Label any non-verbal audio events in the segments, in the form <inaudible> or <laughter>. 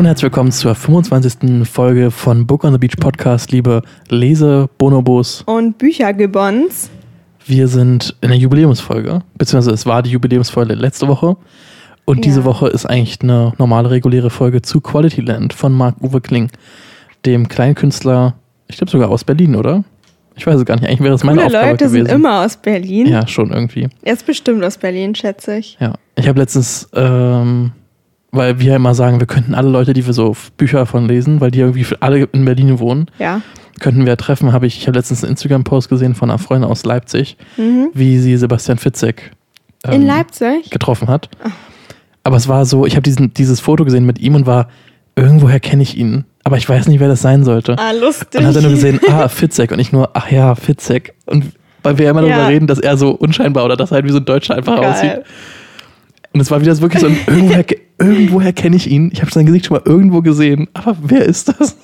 Hallo und herzlich willkommen zur 25. Folge von Book on the Beach Podcast, liebe Lese, Bonobos. Und Büchergebons. Wir sind in der Jubiläumsfolge, beziehungsweise es war die Jubiläumsfolge letzte Woche. Und Ja. diese Woche ist eigentlich eine normale, reguläre Folge zu Quality Land von Marc-Uwe Kling, dem Kleinkünstler, ich glaube sogar aus Berlin, oder? Ich weiß es gar nicht. Eigentlich wäre es meine Coole Aufgabe Leute gewesen. sind immer aus Berlin. Ja, schon irgendwie. Er ist bestimmt aus Berlin, schätze ich. Ja, ich habe letztens, ähm, weil wir ja immer sagen, wir könnten alle Leute, die wir so Bücher von lesen, weil die irgendwie alle in Berlin wohnen, Ja. könnten wir treffen. Habe ich, ich habe letztens einen Instagram-Post gesehen von einer Freundin aus Leipzig, Mhm. wie sie Sebastian Fitzek In ähm, Leipzig? getroffen hat. Aber es war so, ich habe diesen dieses Foto gesehen mit ihm und war, irgendwoher kenne ich ihn, aber ich weiß nicht, wer das sein sollte. Ah, lustig. Und hat er nur gesehen, ah, Fitzek. Und ich nur, ach ja, Fitzek. Und weil wir ja immer Ja. darüber reden, dass er so unscheinbar oder dass er halt wie so ein Deutscher einfach aussieht. Und es war wieder so wirklich so, ein, <laughs> irgendwoher, irgendwoher kenne ich ihn. Ich habe sein Gesicht schon mal irgendwo gesehen. Aber wer ist das?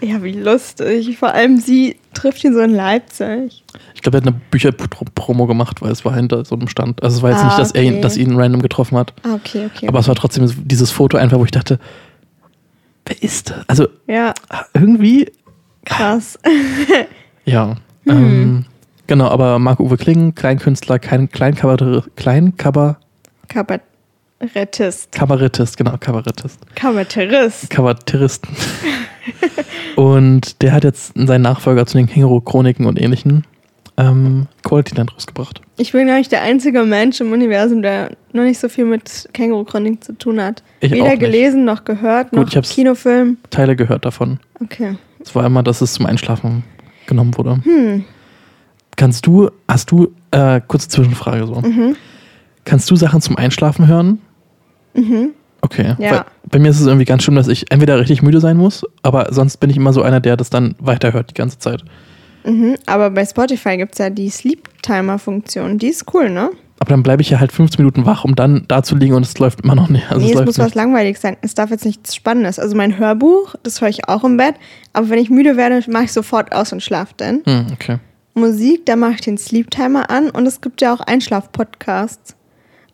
Ja, wie lustig. Vor allem sie trifft ihn so in Leipzig. Ich glaube, er hat eine Bücherpromo gemacht, weil es war hinter so einem Stand. Also es war jetzt Ah, nicht, dass er ihn, okay. dass ihn random getroffen hat. Ah, okay, okay. Aber es war trotzdem dieses Foto einfach, wo ich dachte, wer ist das? Also ja, irgendwie, krass. <laughs> ja. Hm. Ähm, genau, aber Marc-Uwe Kling, Kleinkünstler, kein Kleinkabarett, Kleinkabar, Kabarettist. Kabarettist, genau, Kabarettist. Kabarettist. Kabarettisten. <laughs> und der hat jetzt seinen Nachfolger zu den Känguru-Chroniken und ähnlichen ähm, Quality Land rausgebracht. Ich bin, glaube ich, der einzige Mensch im Universum, der noch nicht so viel mit Känguru-Chronik zu tun hat. Ich Weder gelesen noch gehört, Gut, noch ich hab's- Kinofilm. Teile gehört davon. Okay. Es war immer, dass es zum Einschlafen genommen wurde. Hm. Kannst du, hast du, äh, kurze Zwischenfrage so. Mhm. Kannst du Sachen zum Einschlafen hören? Mhm. Okay. Ja. Bei mir ist es irgendwie ganz schlimm, dass ich entweder richtig müde sein muss, aber sonst bin ich immer so einer, der das dann weiterhört die ganze Zeit. Mhm. Aber bei Spotify gibt es ja die Sleep-Timer-Funktion. Die ist cool, ne? Aber dann bleibe ich ja halt 15 Minuten wach, um dann da zu liegen und es läuft immer noch nicht. Also nee, es es muss was nicht. langweilig sein. Es darf jetzt nichts Spannendes. Also mein Hörbuch, das höre ich auch im Bett. Aber wenn ich müde werde, mache ich sofort aus und schlafe dann. Hm, okay. Musik, da mache ich den Sleep-Timer an. Und es gibt ja auch Einschlaf-Podcasts.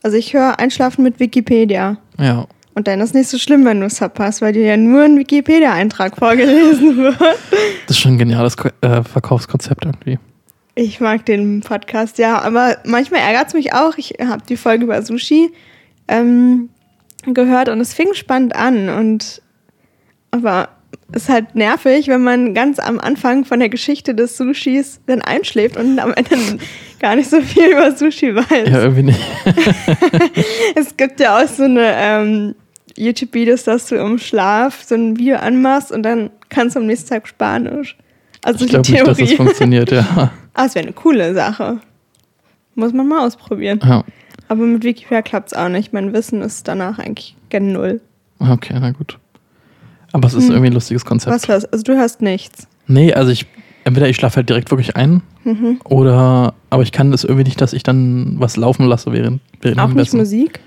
Also ich höre Einschlafen mit Wikipedia. Ja. Und dann ist es nicht so schlimm, wenn du es verpasst, weil dir ja nur ein Wikipedia-Eintrag vorgelesen <laughs> wird. Das ist schon ein geniales äh, Verkaufskonzept irgendwie. Ich mag den Podcast, ja, aber manchmal ärgert es mich auch. Ich habe die Folge über Sushi ähm, gehört und es fing spannend an. Und aber ist halt nervig, wenn man ganz am Anfang von der Geschichte des Sushis dann einschläft und am Ende gar nicht so viel über Sushi weiß. Ja, irgendwie nicht. <laughs> Es gibt ja auch so eine ähm, YouTube-Videos, dass du im Schlaf so ein Video anmachst und dann kannst du am nächsten Tag Spanisch. Also Ich die glaube nicht, dass Theorie. das funktioniert, ja. <laughs> Ah, es wäre eine coole Sache. Muss man mal ausprobieren. ja. Aber mit Wikipedia klappt es auch nicht. Mein Wissen ist danach eigentlich gen Null. Okay, na gut. Aber es ist irgendwie ein lustiges Konzept. Was hörst Also du hörst nichts. Nee, also ich, entweder ich schlafe halt direkt wirklich ein Mhm. oder, aber ich kann das irgendwie nicht, dass ich dann was laufen lasse während, während Auch nicht. Musik?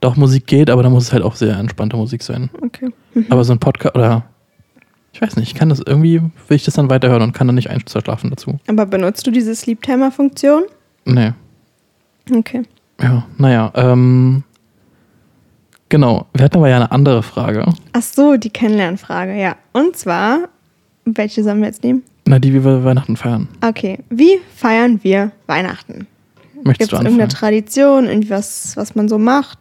Doch, Musik geht, aber da muss es halt auch sehr entspannte Musik sein. Okay. Aber so ein Podcast oder, ich weiß nicht, ich kann das irgendwie, will ich das dann weiterhören und kann dann nicht einschlafen dazu. Aber benutzt du diese Sleep-Timer-Funktion? Nee. Okay. Ja, naja, ähm, genau. Wir hatten aber ja eine andere Frage. Ach so, die Kennenlernfrage, ja. Und zwar, welche sollen wir jetzt nehmen? Na, die, wie wir Weihnachten feiern. Okay. Wie feiern wir Weihnachten? Möchtest Gibt du es irgendeine anfangen? Tradition, irgendwas, was man so macht?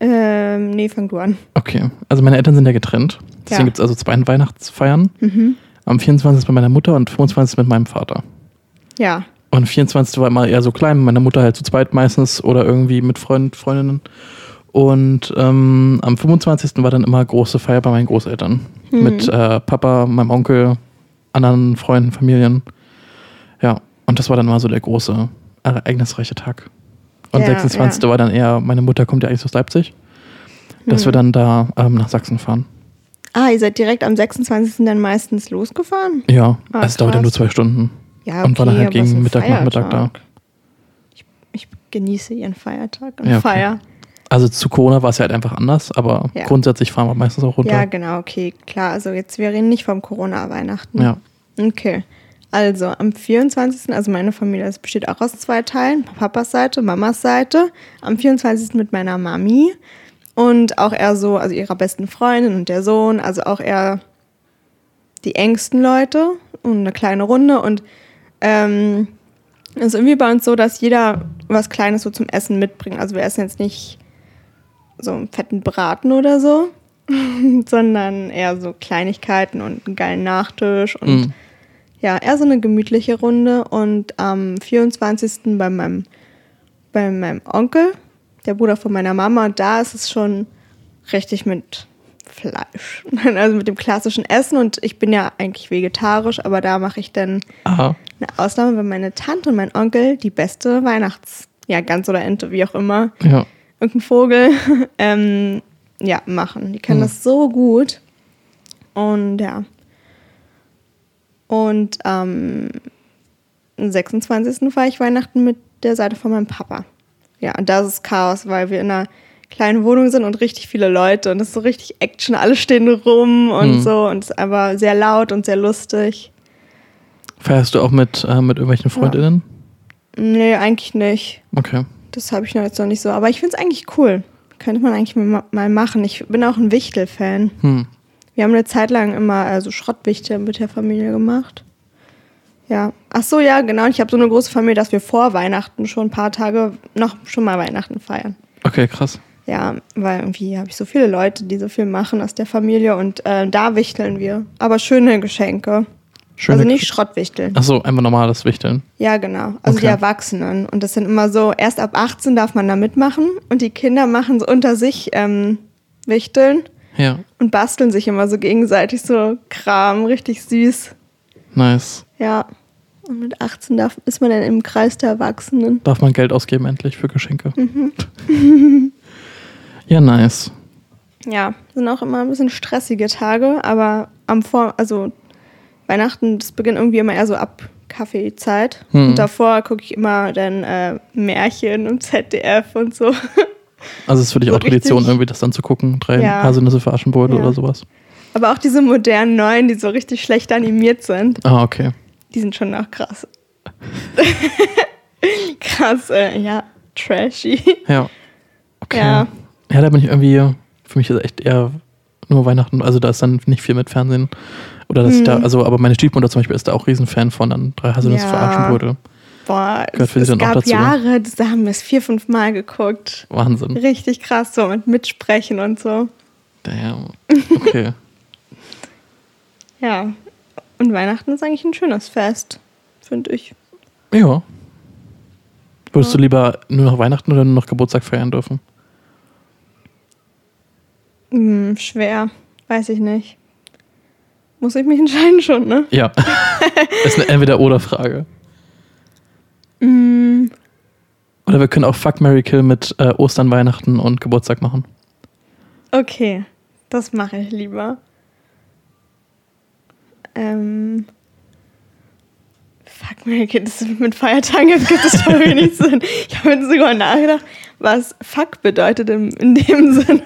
Ähm, nee, fang du an. Okay, also meine Eltern sind ja getrennt. Deswegen Ja. gibt es also zwei Weihnachtsfeiern. Mhm. Am 24. mit meiner Mutter und 25. mit meinem Vater. Ja. Und 24. war immer eher so klein, mit meiner Mutter halt zu zweit meistens oder irgendwie mit Freund, Freundinnen. Und ähm, am 25. war dann immer große Feier bei meinen Großeltern. Mhm. Mit äh, Papa, meinem Onkel, anderen Freunden, Familien. Ja, und das war dann mal so der große, ereignisreiche Tag. Und Ja, 26. war dann eher, meine Mutter kommt ja eigentlich aus Leipzig, dass Mhm. wir dann da ähm, nach Sachsen fahren. Ah, ihr seid direkt am 26. dann meistens losgefahren? Ja, Ah, es dauert ja nur zwei Stunden. Ja, Und war dann halt gegen Mittag, Nachmittag da. Feiertag. Ich, ich genieße ihren Feiertag und Ja, okay. Feier. Also zu Corona war es ja halt einfach anders, aber Ja. grundsätzlich fahren wir meistens auch runter. Ja, genau, okay, klar. Also jetzt, wir reden nicht vom Corona-Weihnachten. Ja. Okay. Also am 24., also meine Familie, das besteht auch aus zwei Teilen. Papas Seite, Mamas Seite. Am 24. mit meiner Mami. Und auch eher so, also ihrer besten Freundin und der Sohn, also auch eher die engsten Leute und eine kleine Runde. Und ähm, es ist irgendwie bei uns so, dass jeder was Kleines so zum Essen mitbringt. Also wir essen jetzt nicht so einen fetten Braten oder so, <laughs> sondern eher so Kleinigkeiten und einen geilen Nachtisch und Mhm. ja, eher so eine gemütliche Runde. Und am 24. bei meinem, bei meinem Onkel, der Bruder von meiner Mama, da ist es schon richtig mit Fleisch. <laughs> Also mit dem klassischen Essen. Und ich bin ja eigentlich vegetarisch, aber da mache ich dann Aha. eine Ausnahme, weil meine Tante und mein Onkel die beste Weihnachts-, ja, Gans oder Ente, wie auch immer, Ja. Irgendein Vogel, <laughs> ähm, ja, machen. Die können Mhm. das so gut. Und ja. Und am 26. feiere ich Weihnachten mit der Seite von meinem Papa. Ja, und das ist Chaos, weil wir in einer kleinen Wohnung sind und richtig viele Leute und es ist so richtig Action, alle stehen rum und Mhm. so und es ist aber sehr laut und sehr lustig. Feierst du auch mit, äh, mit irgendwelchen Freundinnen? Nee, eigentlich nicht. Okay. Das habe ich noch jetzt noch nicht so. Aber ich finde es eigentlich cool. Könnte man eigentlich mal machen. Ich bin auch ein Wichtel-Fan. Hm. Wir haben eine Zeit lang immer also Schrottwichtel mit der Familie gemacht. Ja. Ach so, ja, genau. Ich habe so eine große Familie, dass wir vor Weihnachten schon ein paar Tage noch schon mal Weihnachten feiern. Okay, krass. Ja, weil irgendwie habe ich so viele Leute, die so viel machen aus der Familie und äh, da wichteln wir. Aber schöne Geschenke. Schöne also nicht Schrottwichteln. Achso, einfach normales Wichteln. Ja, genau. Also die Okay. Erwachsenen. Und das sind immer so, erst ab 18 darf man da mitmachen und die Kinder machen so unter sich ähm, Wichteln Ja, und basteln sich immer so gegenseitig so Kram, richtig süß. nice. Ja. Und mit 18 darf, ist man dann im Kreis der Erwachsenen. Darf man Geld ausgeben endlich für Geschenke. Mhm. <laughs> ja, nice. Ja, sind auch immer ein bisschen stressige Tage, aber am Vor, also Weihnachten, das beginnt irgendwie immer eher so ab Kaffeezeit. Hm. Und davor gucke ich immer dann äh, Märchen im ZDF und so. <laughs> Also es ist für dich So auch Tradition, richtig- irgendwie das dann zu gucken. Drei Ja. Haselnüsse für Aschenbrödel Ja. oder sowas. Aber auch diese modernen neuen, die so richtig schlecht animiert sind, Ah, okay. die sind schon auch krass. <laughs> krass, äh, ja, trashy. Ja. Okay. Ja. Ja, da bin ich irgendwie, für mich ist echt eher nur Weihnachten, also da ist dann nicht viel mit Fernsehen. Oder dass ich da, Hm. also, aber meine Stiefmutter zum Beispiel ist da auch Riesenfan von dann drei Haselnüsse für Ja. Aschenbrödel. Boah, Gehört es, für sie es gab dazu. Jahre, da haben wir es vier, fünf Mal geguckt. Wahnsinn. Richtig krass, so mit Mitsprechen und so. Damn. Okay. <laughs> Ja. Und Weihnachten ist eigentlich ein schönes Fest, finde ich. ja. Würdest Ja. du lieber nur noch Weihnachten oder nur noch Geburtstag feiern dürfen? Hm, schwer, weiß ich nicht. Muss ich mich entscheiden schon, ne? Ja. das <laughs> ist eine Entweder-Oder-Frage. Hm, Oder wir können auch Fuck, Mary Kill mit äh, Ostern, Weihnachten und Geburtstag machen. okay, das mache ich lieber. Ähm. Fuck, Mary Kid, das mit Feiertagen gibt es voll wenig <laughs> Sinn. Ich habe jetzt sogar nachgedacht, was Fuck bedeutet in, in dem Sinne.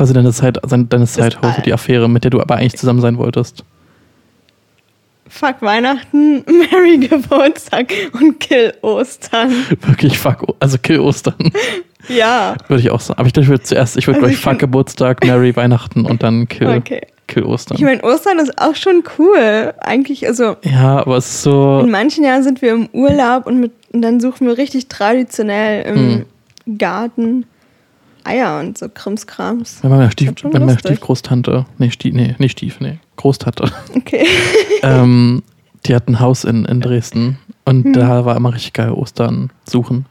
Quasi deine Zeit, deine deine Zeithose, die Affäre, mit der du aber eigentlich zusammen sein wolltest. Fuck Weihnachten, <laughs> Mary Geburtstag und Kill Ostern. <laughs> Wirklich Fuck, also Kill Ostern. <laughs> Ja, würde ich auch sagen. Aber ich glaube, ich würde zuerst, ich würde, Also glaube ich ich, Fuck Geburtstag, Mary Weihnachten und dann Kill, okay. Kill Ostern. Ich meine, Ostern ist auch schon cool. Eigentlich, also ja, aber es ist so. in manchen Jahren sind wir im Urlaub und, mit, und dann suchen wir richtig traditionell im Garten Eier und so Krimskrams. Wenn meine, Stief, schon wenn meine lustig. Stiefgroßtante, nee, Stief, nee, nicht Stief, nee, Großtante, <laughs> Okay. <laughs> ähm, die hat ein Haus in, in Dresden und Hm. da war immer richtig geil Ostern suchen.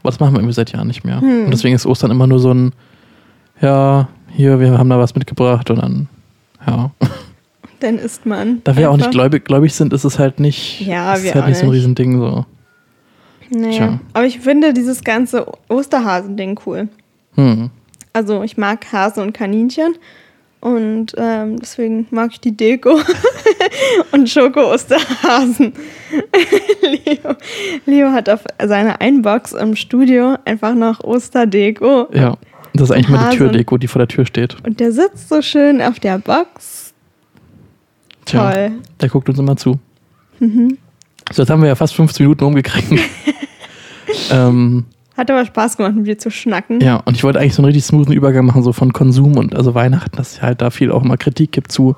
Aber das machen wir irgendwie seit Jahren nicht mehr. Hm. Und deswegen ist Ostern immer nur so ein, ja, hier, wir haben da was mitgebracht und dann, ja. <laughs> Dann isst man. Da wir auch nicht gläubig, gläubig sind, ist es halt nicht, Ja, ist wir halt auch nicht so ein. Riesending so. Naja. Tja. Aber ich finde dieses ganze Osterhasen-Ding cool. Hm. Also ich mag Hasen und Kaninchen und ähm, deswegen mag ich die Deko <laughs> und Schoko-Osterhasen. <laughs> Leo, Leo hat auf seiner Einbox im Studio einfach noch Osterdeko Ja, das ist eigentlich mal die. Türdeko, die vor der Tür steht. und der sitzt so schön auf der Box. Tja, Toll. der guckt uns immer zu. Mhm. So, jetzt haben wir ja fast 15 Minuten umgekriegt. <laughs> ähm, Hat aber Spaß gemacht, mit dir zu schnacken. Ja, und ich wollte eigentlich so einen richtig smoothen Übergang machen, so von Konsum und also Weihnachten, dass es halt da viel auch immer Kritik gibt zu,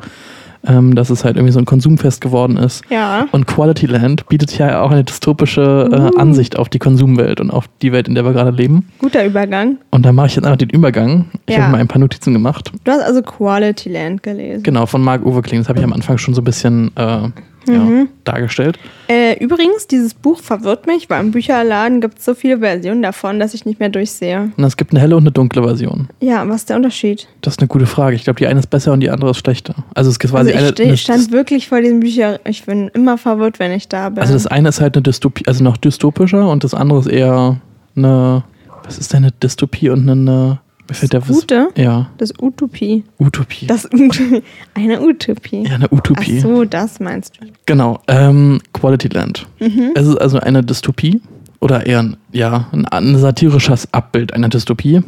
ähm, dass es halt irgendwie so ein Konsumfest geworden ist. Ja. Und Quality Land bietet ja auch eine dystopische äh, Uh. Ansicht auf die Konsumwelt und auf die Welt, in der wir gerade leben. Guter Übergang. Und da mache ich jetzt einfach den Übergang. Ich Ja. habe mal ein paar Notizen gemacht. Du hast also Quality Land gelesen. Genau, von Marc-Uwe Kling. Das habe ich am Anfang schon so ein bisschen äh, ja, Mhm. dargestellt. Äh, übrigens, dieses Buch verwirrt mich, weil im Bücherladen gibt es so viele Versionen davon, dass ich nicht mehr durchsehe. Und es gibt eine helle und eine dunkle Version. Ja, was ist der Unterschied? Das ist eine gute Frage. Ich glaube, die eine ist besser und die andere ist schlechter. Also es ist quasi Also ich eine, ste- eine stand wirklich vor diesem Bücher. Ich bin immer verwirrt, wenn ich da bin. Also das eine ist halt eine Dystopie, also noch dystopischer und das andere ist eher eine, was ist denn eine Dystopie und eine, fällt der was? Gute? Ja, Das Utopie. Utopie. Das Ut <laughs> eine Utopie. ja, eine Utopie. Ach so, das meinst du. Genau, ähm, Quality Land. Mhm. Es ist also eine Dystopie oder eher ein, ja, ein, ein satirisches Abbild einer Dystopie.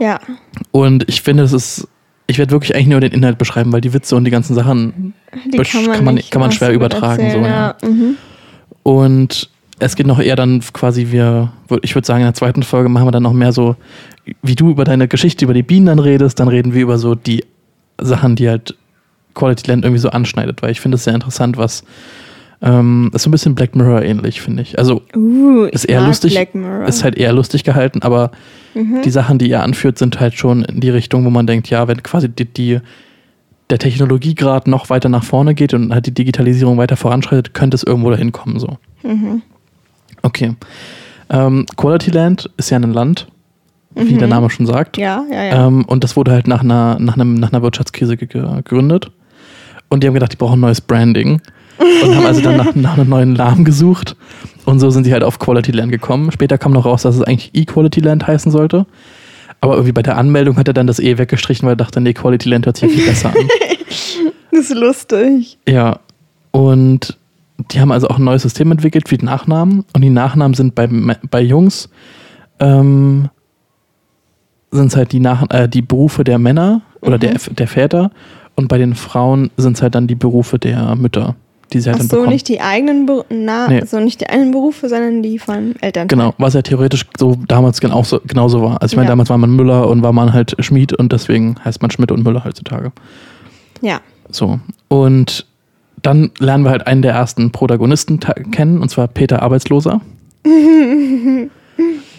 Ja. Und ich finde, es ist, ich werde wirklich eigentlich nur den Inhalt beschreiben, weil die Witze und die ganzen Sachen Die kann man- kann man was schwer gut übertragen, erzählen, so, ja. Mhm. Und es geht noch eher dann quasi, wir, ich würde sagen, in der zweiten Folge machen wir dann noch mehr so, wie du über deine Geschichte, über die Bienen dann redest, dann reden wir über so die Sachen, die halt Quality Land irgendwie so anschneidet, weil ich finde es sehr interessant, was ähm, ist so ein bisschen Black Mirror ähnlich, finde ich. Also Uh, ist eher lustig, ist halt eher lustig gehalten, aber Mhm. die Sachen, die ihr anführt, sind halt schon in die Richtung, wo man denkt, ja, wenn quasi die, die der Technologiegrad noch weiter nach vorne geht und halt die Digitalisierung weiter voranschreitet, könnte es irgendwo dahin kommen so. Mhm. Okay. Ähm, Quality Land ist ja ein Land, wie Mhm. der Name schon sagt. Ja, ja, ja. Ähm, und das wurde halt nach einer, nach einem, nach einer Wirtschaftskrise ge- gegründet. Und die haben gedacht, die brauchen neues Branding. Und haben also dann nach, <laughs> nach einem neuen Namen gesucht. Und so sind sie halt auf Quality Land gekommen. Später kam noch raus, dass es eigentlich Equality Land heißen sollte. Aber irgendwie bei der Anmeldung hat er dann das E weggestrichen, weil er dachte, nee, Quality Land hört sich viel besser an. <laughs> das ist lustig. Ja, und die haben also auch ein neues System entwickelt für die Nachnamen. Und die Nachnamen sind bei, bei Jungs ähm, sind es halt die, Nach äh, die Berufe der Männer oder Mhm. der, der Väter. Und bei den Frauen sind es halt dann die Berufe der Mütter, die sie halt Ach dann so, bekommen. nicht die eigenen Na, Nee. also nicht die eigenen Berufe, sondern die von Eltern. Genau, was ja theoretisch so damals genauso, genauso war. Also ich meine, Ja. damals war man Müller und war man halt Schmied und deswegen heißt man Schmidt und Müller heutzutage. Ja. So. Und dann lernen wir halt einen der ersten Protagonisten ta- kennen, und zwar Peter Arbeitsloser. <laughs>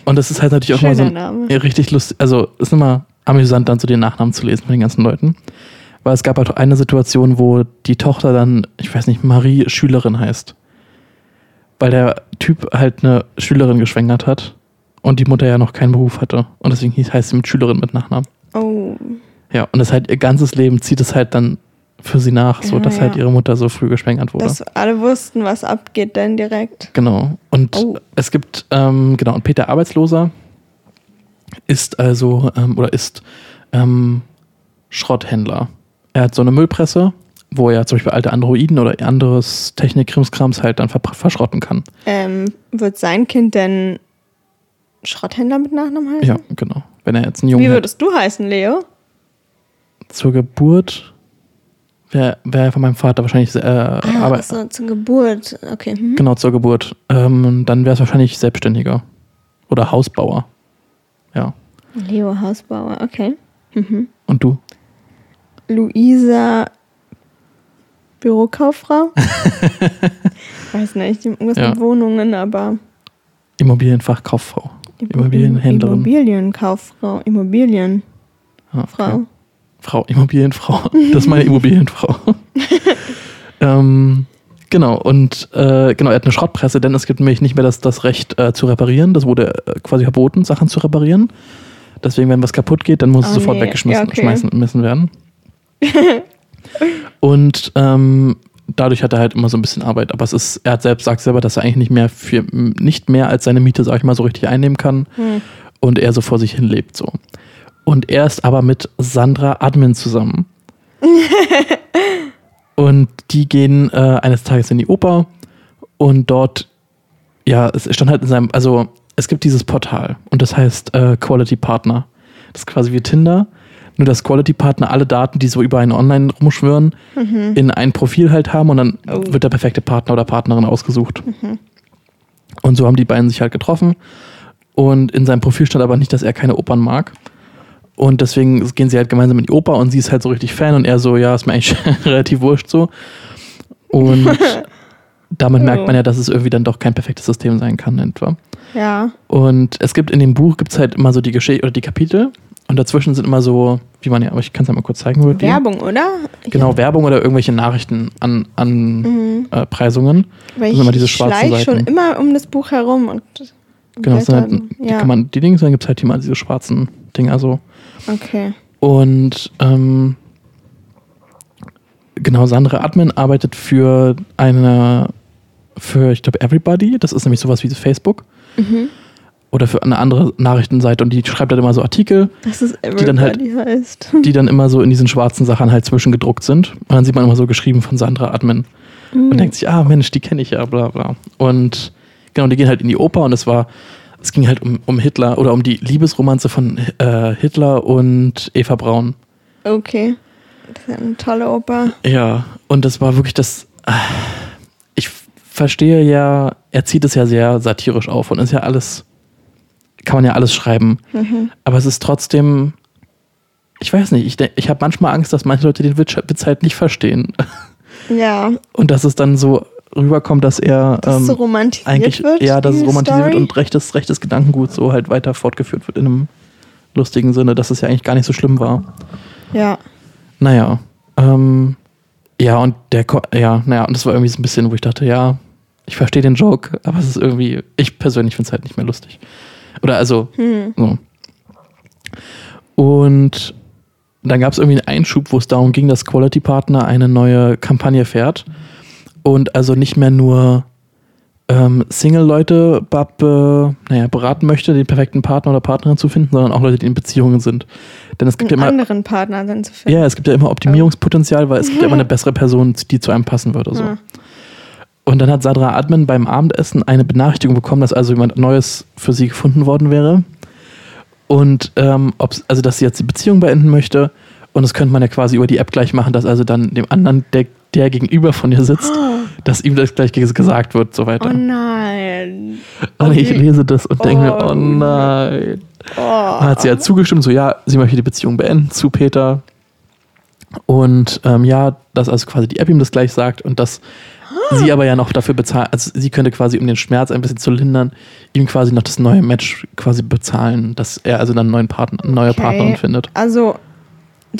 und das ist halt natürlich auch mal so ein Schöner Name. ja, richtig lustig. Also ist immer amüsant, dann so den Nachnamen zu lesen von den ganzen Leuten. Weil es gab halt auch eine Situation, wo die Tochter dann, ich weiß nicht, Marie Schülerin heißt. Weil der Typ halt eine Schülerin geschwängert hat und die Mutter ja noch keinen Beruf hatte. Und deswegen heißt sie mit Schülerin mit Nachnamen. Oh. Ja, und das halt ihr ganzes Leben zieht es halt dann für sie nach, so Ja, dass halt ja. ihre Mutter so früh geschwängert wurde. Dass alle wussten, was abgeht, denn direkt. genau. Und Oh. es gibt, ähm, genau, und Peter Arbeitsloser ist also, ähm, oder ist ähm, Schrotthändler. Er hat so eine Müllpresse, wo er zum Beispiel alte Androiden oder anderes Technik-Krimskrams halt dann ver verschrotten kann. Ähm, wird sein Kind denn Schrotthändler mit Nachnamen heißen? Ja, genau. Wenn er jetzt einen Jungen Wie würdest du heißen, Leo? zur Geburt wäre wär von meinem Vater wahrscheinlich, äh, Ah, aber so, zur Geburt. Okay. Hm. Genau, zur Geburt. Ähm, dann wäre es wahrscheinlich Selbstständiger. Oder Hausbauer. Ja. Leo Hausbauer, okay. Mhm. Und du? Luisa Bürokauffrau? <laughs> Weiß nicht, irgendwas Ja. mit Wohnungen, aber Immobilienfachkauffrau. Immobilienhändlerin. Immobilienkauffrau, Immobilienfrau. Ah, okay. Frau, Immobilienfrau. <laughs> Das ist meine Immobilienfrau. <laughs> ähm, genau, und äh, genau, er hat eine Schrottpresse, denn es gibt nämlich nicht mehr das, das Recht äh, zu reparieren. Das wurde äh, quasi verboten, Sachen zu reparieren. Deswegen, wenn was kaputt geht, dann muss es Oh, sofort nee. weggeschmissen Ja, okay. werden. <laughs> und ähm, dadurch hat er halt immer so ein bisschen Arbeit. Aber es ist, er hat selbst sagt selber, dass er eigentlich nicht mehr für nicht mehr als seine Miete, sag ich mal, so richtig einnehmen kann Hm. und er so vor sich hin lebt so. Und er ist aber mit Sandra Admin zusammen. <laughs> und die gehen äh, eines Tages in die Oper und dort, ja, es stand halt in seinem, also es gibt dieses Portal und das heißt äh, Quality Partner. Das ist quasi wie Tinder, nur dass Quality Partner alle Daten, die so über einen online rumschwören, in ein Profil halt haben und dann Oh. wird der perfekte Partner oder Partnerin ausgesucht. Und so haben die beiden sich halt getroffen Und in seinem Profil stand aber nicht, dass er keine Opern mag. Und deswegen gehen sie halt gemeinsam in die Oper und sie ist halt so richtig Fan und er so, ja, ist mir eigentlich <laughs> relativ wurscht so. Und <laughs> damit Oh. merkt man ja, dass es irgendwie dann doch kein perfektes System sein kann, etwa. Ja. Und es gibt in dem Buch gibt's halt immer so die Geschichte oder die Kapitel und dazwischen sind immer so, wie man ja, aber ich kann es ja mal kurz zeigen. würde. Werbung, oder? Genau, Werbung oder irgendwelche Nachrichten an, an Mhm. äh, Preisungen. Weil sind immer ich diese schwarzen schleich schon Seiten. immer um das Buch herum und Genau, halt, blättern. die ja. kann man, die Dinge, dann gibt's halt immer diese schwarzen Dinger so. Okay. Und ähm, genau, Sandra Admin arbeitet für eine, für, ich glaube, Everybody. Das ist nämlich sowas wie Facebook. Mhm. Oder für eine andere Nachrichtenseite. Und die schreibt halt immer so Artikel, Die dann halt- heißt. die dann immer so in diesen schwarzen Sachen halt zwischengedruckt sind. Und dann sieht man immer so geschrieben von Sandra Admin. Mhm. Und denkt sich, ah Mensch, die kenne ich ja, bla bla. Und genau, die gehen halt in die Oper und es war, es ging halt um, um Hitler oder um die Liebesromanze von äh, Hitler und Eva Braun. Okay. Das ist eine tolle Oper. Ja, und das war wirklich das. äh, Ich verstehe ja, er zieht es ja sehr satirisch auf und ist ja alles, kann man ja alles schreiben. Mhm. Aber es ist trotzdem, ich weiß nicht, ich, ich habe manchmal Angst, dass manche Leute den Witz, Witz halt nicht verstehen. Ja, Und dass es dann so rüberkommt, dass er dass ähm, so romantisiert eigentlich, wird. ja, dass es romantisiert wird Story. und rechtes, rechtes Gedankengut so halt weiter fortgeführt wird in einem lustigen Sinne, dass es ja eigentlich gar nicht so schlimm war. Ja. Naja, ähm, ja, und der, ja, naja, und das war irgendwie so ein bisschen, wo ich dachte, ja, ich verstehe den Joke, aber es ist irgendwie, ich persönlich finde es halt nicht mehr lustig. Oder also, Hm. so. Und dann gab es irgendwie einen Einschub, wo es darum ging, dass Quality Partner eine neue Kampagne fährt und also nicht mehr nur ähm, Single-Leute äh, naja, beraten möchte, den perfekten Partner oder Partnerin zu finden, sondern auch Leute, die in Beziehungen sind. Denn es gibt ja Einen immer anderen Partner dann zu finden. ja, es gibt ja immer Optimierungspotenzial, weil es gibt ja immer eine <laughs> bessere Person, die zu einem passen würde. So. Ah. Und dann hat Sadra Admin beim Abendessen eine Benachrichtigung bekommen, dass also jemand Neues für sie gefunden worden wäre. Und ähm, also dass sie jetzt die Beziehung beenden möchte. Und das könnte man ja quasi über die App gleich machen, dass also dann dem anderen, der, der gegenüber von ihr sitzt, dass ihm das gleich ges- gesagt wird, so weiter. Oh nein. und ich lese das und denke mir, Oh, oh nein. Oh. Dann hat sie halt zugestimmt, so ja, sie möchte die Beziehung beenden zu Peter. Und ähm, ja, dass also quasi die App ihm das gleich sagt und dass sie aber ja noch dafür bezahlt, also sie könnte quasi, um den Schmerz ein bisschen zu lindern, ihm quasi noch das neue Match quasi bezahlen, dass er also dann einen neuen Partner, eine neue Okay. Partnerin findet. Also,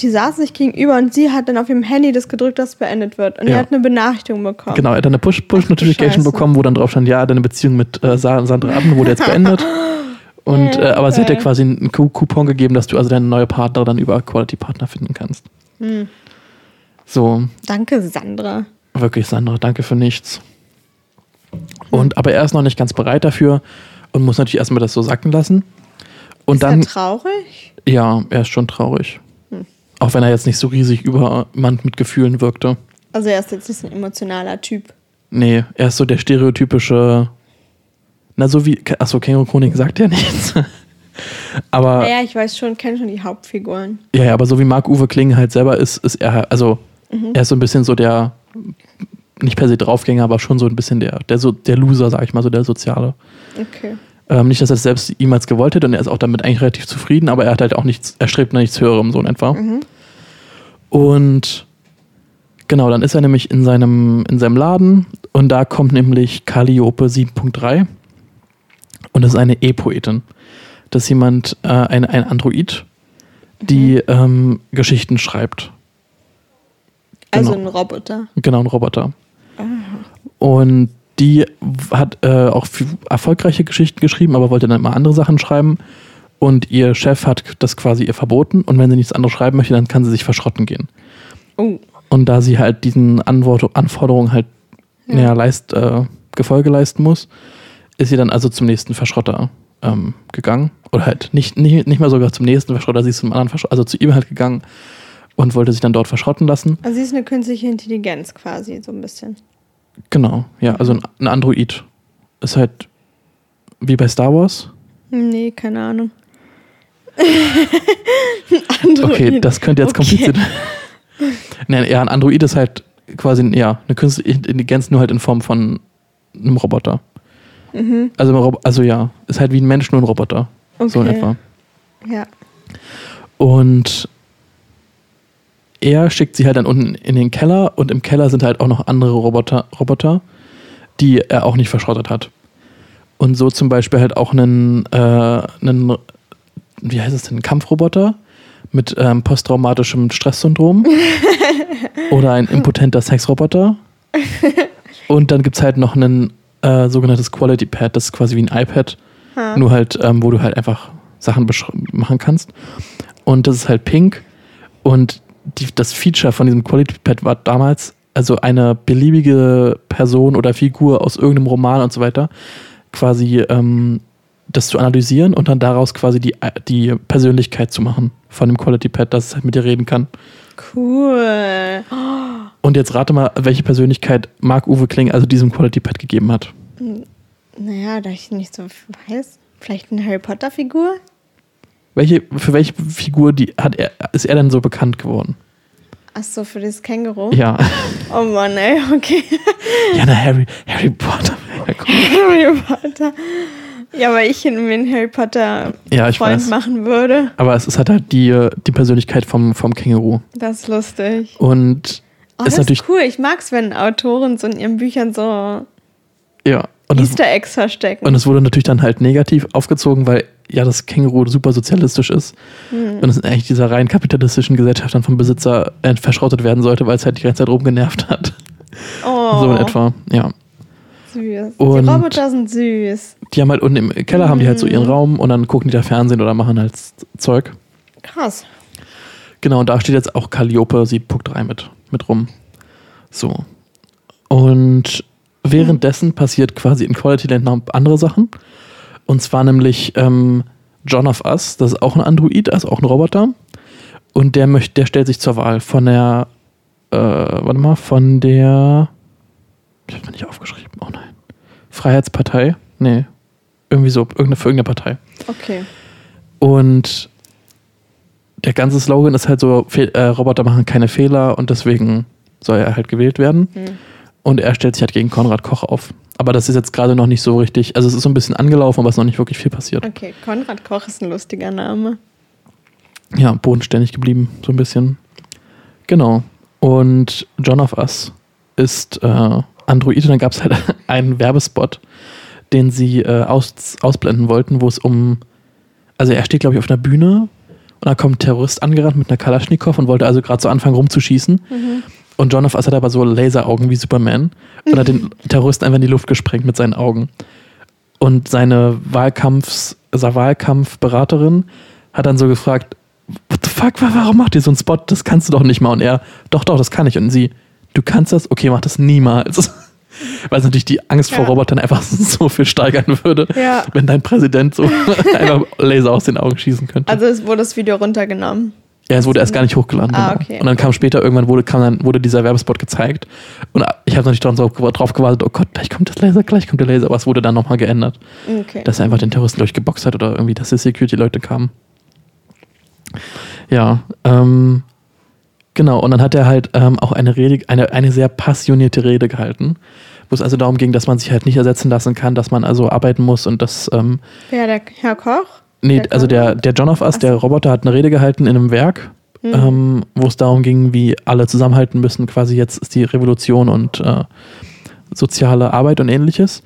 die saßen sich gegenüber und sie hat dann auf ihrem Handy das gedrückt, dass es beendet wird. Und Ja. er hat eine Benachrichtigung bekommen. Genau, er hat eine Push- Push-Notification Scheiße. bekommen, wo dann drauf stand, ja, deine Beziehung mit äh, Sa- Sandra Abend wurde jetzt beendet. <laughs> Und, äh, aber sie hat dir quasi einen Coupon gegeben, dass du also deine neue Partner dann über Quality Partner finden kannst. Hm. So, Danke, Sandra. Wirklich, Sandra, danke für nichts. Und aber er ist noch nicht ganz bereit dafür und muss natürlich erstmal das so sacken lassen. Und ist dann, er traurig? ja, er ist schon traurig. Auch wenn er jetzt nicht so riesig übermannt mit Gefühlen wirkte. Also, er ist jetzt nicht so ein emotionaler Typ. Nee, er ist so der stereotypische. Na, so wie. Achso, Känguru Chronik sagt ja nichts. <laughs> aber, Ja, ich weiß schon, kenne schon die Hauptfiguren. ja, ja, aber so wie Marc-Uwe Kling halt selber ist, ist er halt. Also, Mhm. er ist so ein bisschen so der. Nicht per se Draufgänger, aber schon so ein bisschen der, der, so, der Loser, sag ich mal, so der Soziale. Okay. Ähm, nicht, dass er es selbst jemals gewollt hätte und er ist auch damit eigentlich relativ zufrieden, aber er hat halt auch nichts, er strebt nach nichts Höherem, so in etwa. Mhm. Und genau, dann ist er nämlich in seinem, in seinem Laden und da kommt nämlich Calliope 7.3 und das ist eine E-Poetin. Das ist jemand, äh, ein, ein Android, die ähm, Geschichten schreibt. Also Genau. ein Roboter. Genau, ein Roboter. Und die hat äh, auch erfolgreiche Geschichten geschrieben, aber wollte dann immer andere Sachen schreiben. Und ihr Chef hat das quasi ihr verboten. Und wenn sie nichts anderes schreiben möchte, dann kann sie sich verschrotten gehen. Oh. Und da sie halt diesen Anwort Anforderungen halt Ja. naja, leist, äh, Gefolge leisten muss, ist sie dann also zum nächsten Verschrotter ähm, gegangen. Oder halt nicht, nicht, nicht mal sogar zum nächsten Verschrotter, sie ist zum anderen Verschrotter, also zu ihm halt gegangen und wollte sich dann dort verschrotten lassen. Also, sie ist eine künstliche Intelligenz quasi, so ein bisschen. Genau, ja, also ein, ein Android. Ist halt wie bei Star Wars. Nee, keine Ahnung. <laughs> Android. Okay, das könnte jetzt Okay. kompliziert. <laughs> nee, ja, ein Android ist halt quasi ja, eine künstliche Intelligenz, nur halt in Form von einem Roboter. Mhm. Also, ein also ja, ist halt wie ein Mensch, nur ein Roboter. So in Okay. etwa. Ja. Und er schickt sie halt dann unten in den Keller und im Keller sind halt auch noch andere Roboter, Roboter die er auch nicht verschrottet hat. Und so zum Beispiel halt auch einen, äh, einen wie heißt es denn, Kampfroboter mit ähm, posttraumatischem Stresssyndrom <laughs> oder ein impotenter Sexroboter. Und dann gibt es halt noch ein äh, sogenanntes Quality Pad, das ist quasi wie ein iPad, Ha. nur halt, ähm, wo du halt einfach Sachen machen kannst. Und das ist halt pink. Und die, das Feature von diesem Quality Pad war damals, also eine beliebige Person oder Figur aus irgendeinem Roman und so weiter, quasi ähm, das zu analysieren und dann daraus quasi die, die Persönlichkeit zu machen von dem Quality Pad, dass es halt mit dir reden kann. Cool. Und jetzt rate mal, welche Persönlichkeit Marc-Uwe Kling also diesem Quality Pad gegeben hat. Naja, da ich nicht so weiß. Vielleicht eine Harry Potter-Figur? Welche, für welche Figur die, hat er, ist er denn so bekannt geworden? Achso, für das Känguru? Ja. Oh Mann, ey, okay. Ja, na, Harry, Harry Potter. Harry Potter. Ja, weil ich mir einen Harry Potter Ja, Freund weiß. machen würde. Aber es ist halt, halt die, die Persönlichkeit vom, vom Känguru. Das ist lustig. Und Oh, ist das natürlich. ist cool. Ich mag es, wenn Autoren so in ihren Büchern so Ja. Und das, Easter Eggs verstecken. und es wurde natürlich dann halt negativ aufgezogen, weil ja das Känguru super sozialistisch ist. Hm. Und es in eigentlich dieser rein kapitalistischen Gesellschaft dann vom Besitzer äh, verschrottet werden sollte, weil es halt die ganze Zeit rumgenervt hat. oh, So in etwa. Ja. Süß. Und- Die Roboter sind süß. Die haben halt unten im Keller, haben die halt so Mhm. ihren Raum und dann gucken die da Fernsehen oder machen halt Zeug. Krass. Genau, und da steht jetzt auch Calliope 7.3 mit, mit rum. So. Und währenddessen passiert quasi in Quality Land noch andere Sachen. Und zwar nämlich ähm, John of Us, das ist auch ein Android, also auch ein Roboter. Und der möchte, der stellt sich zur Wahl von der, äh, warte mal, von der, ich habe nicht aufgeschrieben, oh nein, Freiheitspartei? Nee, irgendwie so, irgendeine, für irgendeine Partei. Okay. Und der ganze Slogan ist halt so, Fe äh, Roboter machen keine Fehler und deswegen soll er halt gewählt werden. Hm. Und er stellt sich halt gegen Konrad Koch auf. Aber das ist jetzt gerade noch nicht so richtig, also es ist so ein bisschen angelaufen, aber es ist noch nicht wirklich viel passiert. Okay, Konrad Koch ist ein lustiger Name. Ja, bodenständig geblieben, so ein bisschen. Genau. Und John of Us ist äh, Android und dann gab es halt <laughs> einen Werbespot, den sie äh, aus, ausblenden wollten, wo es um, also er steht glaube ich auf einer Bühne und da kommt ein Terrorist angerannt mit einer Kalaschnikow und wollte also gerade so anfangen rumzuschießen. Und John of Us hat aber so Laseraugen wie Superman und hat den <laughs> Terroristen einfach in die Luft gesprengt mit seinen Augen. Und seine Wahlkampfs, also Wahlkampfberaterin hat dann so gefragt, what the fuck, wa- warum macht ihr so einen Spot? Das kannst du doch nicht mal. Und er, doch, doch, das kann ich. Und sie, du kannst das? Okay, mach das niemals. <laughs> Weil es natürlich die Angst vor Ja. Robotern einfach <laughs> so viel steigern würde, Ja. wenn dein Präsident so einfach Laser aus den Augen schießen könnte. Also es wurde das Video runtergenommen. Ja, es wurde erst gar nicht hochgeladen. Ah, genau. okay. Und dann kam später irgendwann wurde, kam dann, wurde dieser Werbespot gezeigt. Und ich habe natürlich drauf, drauf gewartet, oh Gott, gleich kommt das Laser, gleich kommt der Laser. Aber es wurde dann nochmal geändert, Okay. dass er einfach den Terroristen durch geboxt hat oder irgendwie, dass die Security-Leute kamen. Ja, ähm, genau. Und dann hat er halt ähm, auch eine Rede, eine, eine sehr passionierte Rede gehalten, wo es also darum ging, dass man sich halt nicht ersetzen lassen kann, dass man also arbeiten muss und dass ähm, Wer, der Herr Koch? Nee, Der also der, der John of Us, Ach der. Roboter, hat eine Rede gehalten in einem Werk, Hm. ähm, wo es darum ging, wie alle zusammenhalten müssen. Quasi jetzt ist die Revolution und äh, soziale Arbeit und ähnliches.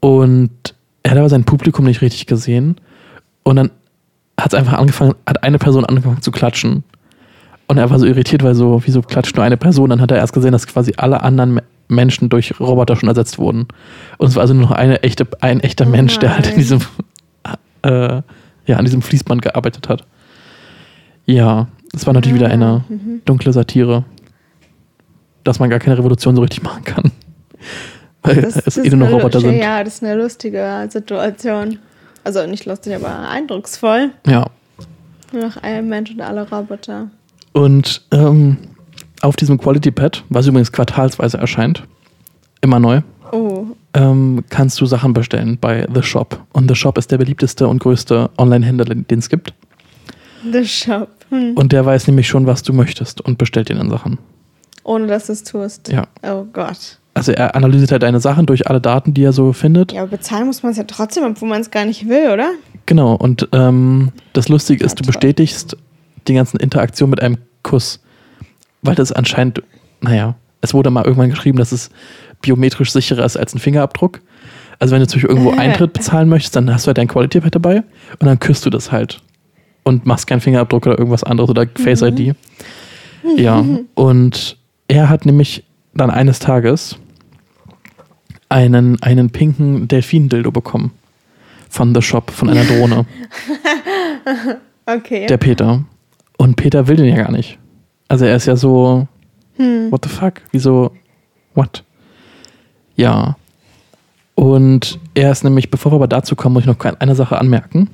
Und er hat aber sein Publikum nicht richtig gesehen. Und dann hat es einfach angefangen, hat eine Person angefangen zu klatschen. Und er war so irritiert, weil so, wieso klatscht nur eine Person? Dann hat er erst gesehen, dass quasi alle anderen Me- Menschen durch Roboter schon ersetzt wurden. Und es war also nur noch eine echte, ein echter Oh Mensch, der halt in diesem, äh, ja, an diesem Fließband gearbeitet hat. Ja, es war natürlich wieder eine Mhm. dunkle Satire, dass man gar keine Revolution so richtig machen kann. <laughs> Weil Das, es das eh nur Roboter sind. Ja, das ist eine lustige Situation. Also nicht lustig, aber eindrucksvoll. Ja. Nur noch ein Mensch und alle Roboter. Und ähm, auf diesem Quality Pad, was übrigens quartalsweise erscheint, immer neu, Oh, ähm, kannst du Sachen bestellen bei The Shop. Und The Shop ist der beliebteste und größte Online-Händler, den es gibt. The Shop. Hm. Und der weiß nämlich schon, was du möchtest und bestellt dir dann Sachen. Ohne dass du es tust. Ja. Oh Gott. also er analysiert halt deine Sachen durch alle Daten, die er so findet. Ja, aber bezahlen muss man es ja trotzdem, obwohl man es gar nicht will, oder? Genau, und ähm, das Lustige ist, du toll. bestätigst die ganzen Interaktionen mit einem Kuss. Weil das anscheinend, naja, es wurde mal irgendwann geschrieben, dass es biometrisch sicherer ist als ein Fingerabdruck. Also wenn du zum Beispiel irgendwo <laughs> Eintritt bezahlen möchtest, dann hast du halt dein Quality Pad dabei und dann küsst du das halt. Und machst keinen Fingerabdruck oder irgendwas anderes oder Face ID. Ja, <laughs> und er hat nämlich dann eines Tages einen, einen pinken Delfin-Dildo bekommen. Von The Shop, von einer Drohne. <laughs> Okay. Der Peter. Und Peter will den ja gar nicht. Also er ist ja so, what the fuck? Wieso, what? Ja. Und er ist nämlich, bevor wir aber dazu kommen, muss ich noch eine Sache anmerken.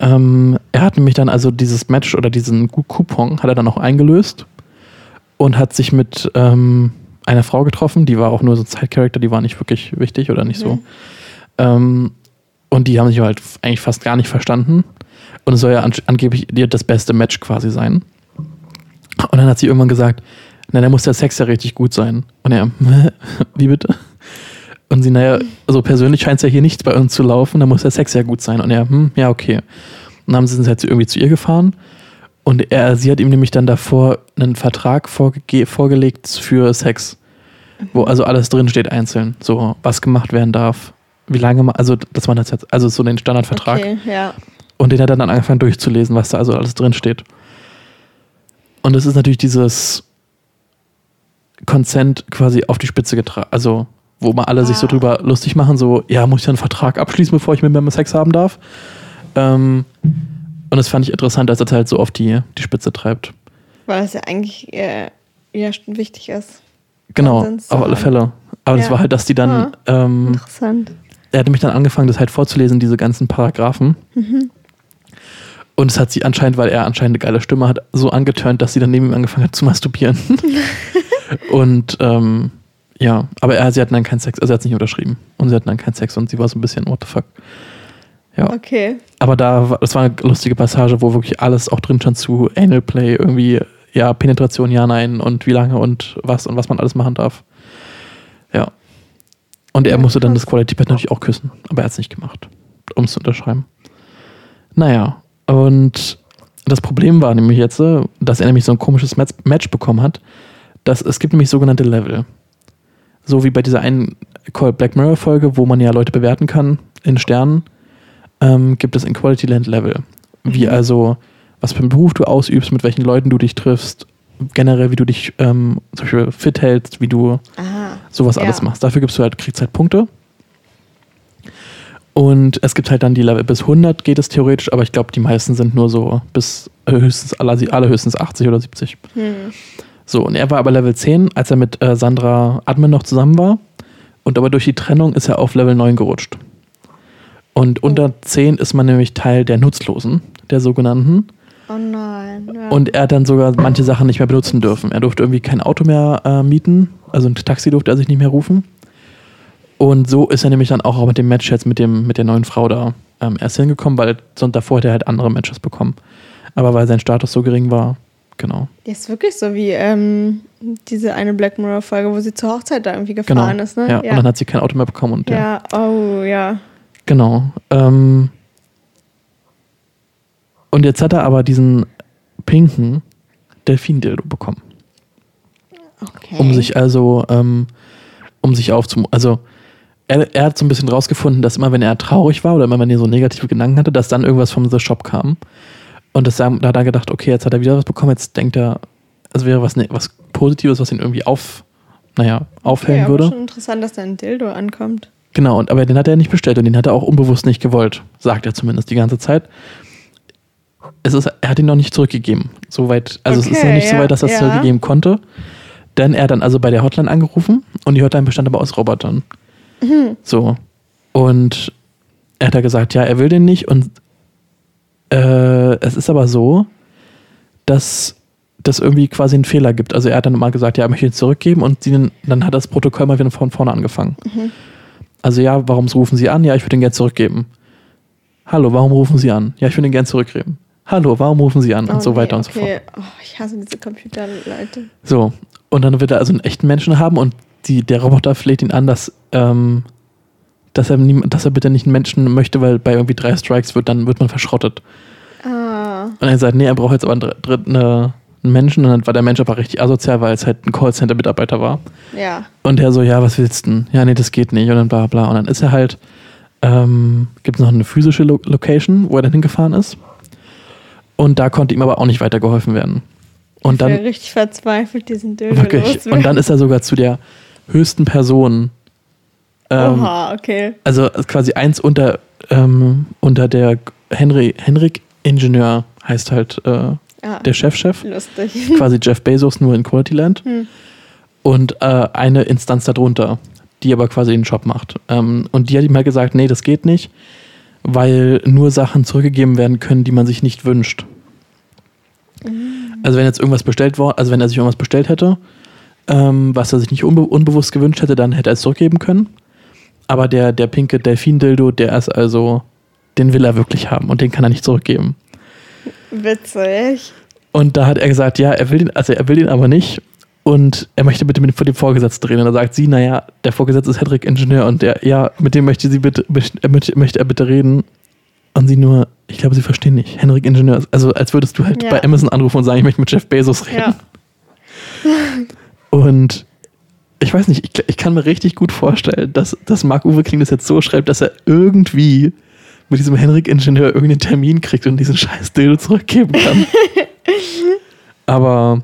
Ähm, er hat nämlich dann also dieses Match oder diesen Coupon hat er dann auch eingelöst und hat sich mit ähm, einer Frau getroffen, die war auch nur so ein Side-Character, die war nicht wirklich wichtig oder nicht so. Ähm, und die haben sich halt eigentlich fast gar nicht verstanden. Und es soll ja an, angeblich das beste Match quasi sein. Und dann hat sie irgendwann gesagt, na, da muss der Sex ja richtig gut sein. Und er, <laughs> wie bitte? Und sie, naja, so persönlich scheint es ja hier nichts bei uns zu laufen, da muss der Sex ja gut sein. Und er, hm, ja, okay. Und dann haben sie sind halt irgendwie zu ihr gefahren. Und er, sie hat ihm nämlich dann davor einen Vertrag vorge vorgelegt für Sex, wo also alles drin steht einzeln. So, was gemacht werden darf, wie lange man, also das war das jetzt, also so den Standardvertrag. Okay, ja. Und den hat er dann angefangen durchzulesen, was da also alles drin steht. Und es ist natürlich dieses Consent quasi auf die Spitze getragen. Also, wo mal alle sich so Ah. drüber lustig machen, so, ja, muss ich ja einen Vertrag abschließen, bevor ich mit mir Sex haben darf. Ähm, und das fand ich interessant, dass er das halt so auf die, die Spitze treibt. Weil das ja eigentlich äh, ja schon wichtig ist. Genau, auf alle haben. Fälle. Aber das Ja. war halt, dass die dann, Ah. ähm, Interessant. er hat nämlich dann angefangen, das halt vorzulesen, diese ganzen Paragraphen. Und es hat sie anscheinend, weil er anscheinend eine geile Stimme hat, so angeturnt, dass sie dann neben ihm angefangen hat zu masturbieren. <laughs> und ähm, ja, aber er, sie hatten dann keinen Sex, also er hat es nicht unterschrieben. Und sie hatten dann keinen Sex und sie war so ein bisschen, what the fuck. Ja. Okay. Aber da, war- das war eine lustige Passage, wo wirklich alles auch drin stand zu Anal Play, irgendwie, ja, Penetration, ja, nein und wie lange und was und was man alles machen darf. Ja. Und er Ja, musste dann das Quality Pad natürlich auch küssen, aber er hat es nicht gemacht, um es zu unterschreiben. Naja, und das Problem war nämlich jetzt, dass er nämlich so ein komisches Match bekommen hat, dass es gibt nämlich sogenannte Level. So wie bei dieser einen Call Black Mirror Folge, wo man ja Leute bewerten kann in Sternen, ähm, gibt es in Quality Land Level. Wie Mhm. also, was für einen Beruf du ausübst, mit welchen Leuten du dich triffst, generell, wie du dich ähm, zum Beispiel fit hältst, wie du Aha. sowas Ja. alles machst. Dafür gibst du halt, kriegst halt Punkte. Und es gibt halt dann die Level bis 100 geht es theoretisch, aber ich glaube, die meisten sind nur so bis höchstens, alle, alle höchstens 80 oder 70. Hm. So, und er war aber Level 10, als er mit äh, Sandra Admin noch zusammen war. Und aber durch die Trennung ist er auf Level 9 gerutscht. Und unter 10 ist man nämlich Teil der Nutzlosen, der sogenannten. Oh nein. Ja. Und er hat dann sogar manche Sachen nicht mehr benutzen dürfen. Er durfte irgendwie kein Auto mehr äh, mieten, also ein Taxi durfte er sich nicht mehr rufen. Und so ist er nämlich dann auch mit dem Match jetzt mit, dem, mit der neuen Frau da ähm, erst hingekommen, weil sonst davor hätte er halt andere Matches bekommen. Aber weil sein Status so gering war, genau. Die ist wirklich so wie ähm, diese eine Black Mirror Folge, wo sie zur Hochzeit da irgendwie Genau. gefahren ist, ne? ja. Und dann hat sie kein Auto mehr bekommen und ja. ja. oh ja. Genau. Ähm, und jetzt hat er aber diesen pinken Delfin-Dildo bekommen. Okay. Um sich also, ähm, um sich aufzum... Also, er, er hat so ein bisschen rausgefunden, dass immer, wenn er traurig war oder immer, wenn er so negative Gedanken hatte, dass dann irgendwas vom The Shop kam. Und das, da hat er gedacht, okay, jetzt hat er wieder was bekommen, jetzt denkt er, es wäre was, ne, was Positives, was ihn irgendwie auf, naja, aufhellen ja, aber würde. schon interessant, dass da ein Dildo ankommt. Genau, und, aber den hat er nicht bestellt und den hat er auch unbewusst nicht gewollt, sagt er zumindest die ganze Zeit. Es ist, er hat ihn noch nicht zurückgegeben. Soweit, also es ist noch Okay, nicht so ja, weit, dass er es ja. zurückgegeben konnte. Denn er hat dann also bei der Hotline angerufen und die Hotline bestand aber aus Robotern. Mhm. So. Und er hat da gesagt, ja, er will den nicht und äh, es ist aber so, dass das irgendwie quasi einen Fehler gibt. Also er hat dann mal gesagt, ja, er möchte ihn zurückgeben und sie, dann hat das Protokoll mal wieder von vorne angefangen. Mhm. Also ja, warum rufen Sie an? Ja, ich würde ihn gerne zurückgeben. Hallo, warum rufen Sie an? Ja, ich würde ihn gerne zurückgeben. Hallo, warum rufen Sie an? Und Oh, so weiter und so fort. okay. Oh, ich hasse diese Computerleute. So, und dann wird er also einen echten Menschen haben und die, der Roboter fleht ihn an, dass, ähm, dass, er nie, dass er bitte nicht einen Menschen möchte, weil bei irgendwie drei Strikes wird, dann wird man verschrottet. Ah. Und er sagt, nee, er braucht jetzt aber einen, dr- dr- eine, einen Menschen. Und dann war der Mensch aber richtig asozial, weil es halt ein Callcenter-Mitarbeiter war. Ja. Und er so, ja, was willst du denn? Ja, nee, das geht nicht. Und dann bla bla. Und dann ist er halt, ähm, gibt es noch eine physische Lo Location, wo er dann hingefahren ist. Und da konnte ihm aber auch nicht weitergeholfen werden. Und ich bin dann, richtig verzweifelt, diesen Dildo wirklich, loswerden. und dann ist er sogar zu der höchsten Person. Ähm, Oha, okay. also quasi eins unter, ähm, unter der Henry, Henrik Ingenieur heißt halt äh, Ah, der Chefchef. lustig. <laughs> quasi Jeff Bezos nur in Quality Land. Hm. Und äh, eine Instanz darunter, die aber quasi den Job macht. Ähm, und die hat ihm halt gesagt, nee, das geht nicht, weil nur Sachen zurückgegeben werden können, die man sich nicht wünscht. Also wenn jetzt irgendwas bestellt worden, also wenn er sich irgendwas bestellt hätte, ähm, was er sich nicht unbe unbewusst gewünscht hätte, dann hätte er es zurückgeben können. Aber der, der pinke Delfin-Dildo, der ist also, den will er wirklich haben und den kann er nicht zurückgeben. Witzig. Und da hat er gesagt, ja, er will den, also er will den aber nicht. Und er möchte bitte mit dem Vorgesetzten reden. Und da sagt sie, naja, der Vorgesetzte ist Hedrick Ingenieur und der, ja, mit dem möchte sie bitte, er möchte, möchte er bitte reden. Und sie nur, ich glaube, sie verstehen nicht. Henrik Ingenieur, also als würdest du halt Ja. bei Amazon anrufen und sagen, ich möchte mit Jeff Bezos reden. Ja. Und ich weiß nicht, ich, ich kann mir richtig gut vorstellen, dass, dass Marc-Uwe Kling das jetzt so schreibt, dass er irgendwie mit diesem Henrik Ingenieur irgendeinen Termin kriegt und diesen scheiß Dildo zurückgeben kann. <laughs> Aber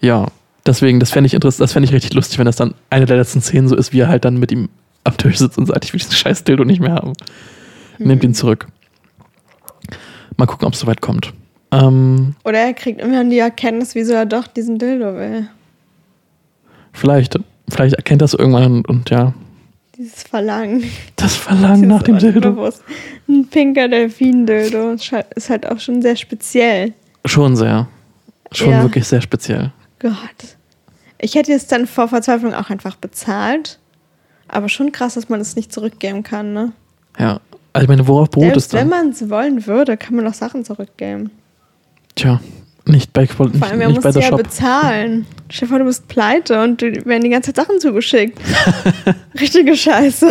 ja, deswegen, das fände ich interessant, das fände ich richtig lustig, wenn das dann eine der letzten Szenen so ist, wie er halt dann mit ihm am Tisch sitzt und sagt, ich will diesen scheiß Dildo nicht mehr haben. Nehmt ihn zurück. Mal gucken, ob es soweit kommt. Ähm, Oder er kriegt immerhin die Erkenntnis, wieso er doch diesen Dildo will. vielleicht, vielleicht erkennt das irgendwann und, und ja, Dieses Verlangen. das Verlangen nach dem Dildo. Ein pinker Delfin-Dildo ist halt- ist halt auch schon sehr speziell. Schon sehr. Schon Ja. wirklich sehr speziell. Gott. Ich hätte es dann vor Verzweiflung auch einfach bezahlt. Aber schon krass, dass man es nicht zurückgeben kann, ne? Ja. Also ich meine, worauf beruht es Selbst wenn dann? man es wollen würde, kann man doch Sachen zurückgeben. Tja, nicht bei, Vor nicht, allem, er nicht muss bei ja Shop. bezahlen. Stell dir vor, du bist pleite und dir werden die ganze Zeit Sachen zugeschickt. <laughs> Richtige Scheiße.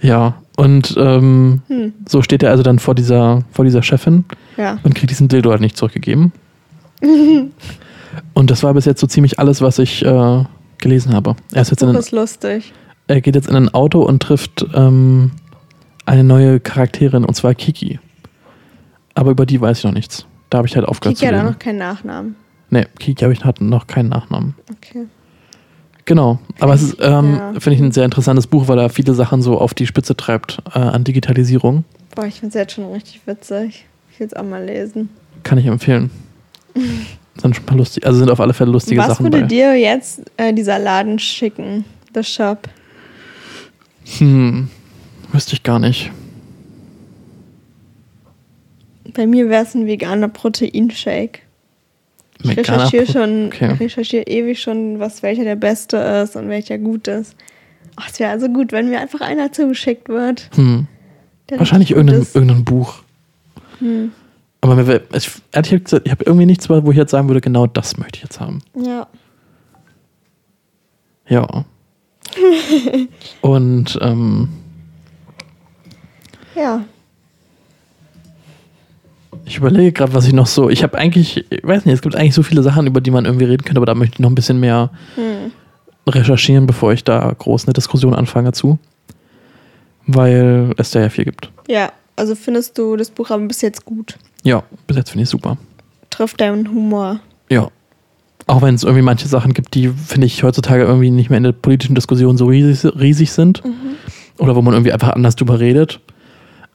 Ja. Und ähm, Hm. so steht er also dann vor dieser, vor dieser Chefin Ja. und kriegt diesen Dildo halt nicht zurückgegeben. <laughs> und das war bis jetzt so ziemlich alles, was ich äh, gelesen habe. Er, ist jetzt in ein, ist lustig. er geht jetzt in ein Auto und trifft ähm, eine neue Charakterin, und zwar Kiki. Aber über die weiß ich noch nichts. Da habe ich halt aufgehört Kiki hat zu auch lesen. noch keinen Nachnamen. Nee, Kiki habe ich hat noch keinen Nachnamen. Okay. Genau, aber es ist, ähm, Ja. finde ich, ein sehr interessantes Buch, weil er viele Sachen so auf die Spitze treibt äh, an Digitalisierung. Boah, ich finde es jetzt schon richtig witzig. Ich will es auch mal lesen. Kann ich empfehlen. <laughs> sind schon ein paar lustige, also sind auf alle Fälle lustige Was Sachen würde bei. dir jetzt äh, dieser Laden schicken? The Shop. Hm, wüsste ich gar nicht. Bei mir wäre es ein veganer Proteinshake. Ich Veganer recherchiere Pro- schon, okay. recherchiere ewig schon, was welcher der beste ist und welcher gut ist. Ach, es wäre also gut, wenn mir einfach einer zugeschickt wird. Hm, wahrscheinlich irgendein, ist. irgendein Buch. Hm. Aber mir wär, ich, ehrlich gesagt, ich habe irgendwie nichts, wo ich jetzt sagen würde, genau das möchte ich jetzt haben. Ja. Ja. <laughs> Und ähm, Ja. Ich überlege gerade, was ich noch so. Ich habe eigentlich, ich weiß nicht, es gibt eigentlich so viele Sachen, über die man irgendwie reden könnte, aber da möchte ich noch ein bisschen mehr Hm. recherchieren, bevor ich da groß eine Diskussion anfange zu. Weil es da ja viel gibt. Ja, also findest du das Buch aber bis jetzt gut? Ja, bis jetzt finde ich super. Trifft deinen Humor? Ja. Auch wenn es irgendwie manche Sachen gibt, die, finde ich, heutzutage irgendwie nicht mehr in der politischen Diskussion so riesig, riesig sind. Oder wo man irgendwie einfach anders drüber redet.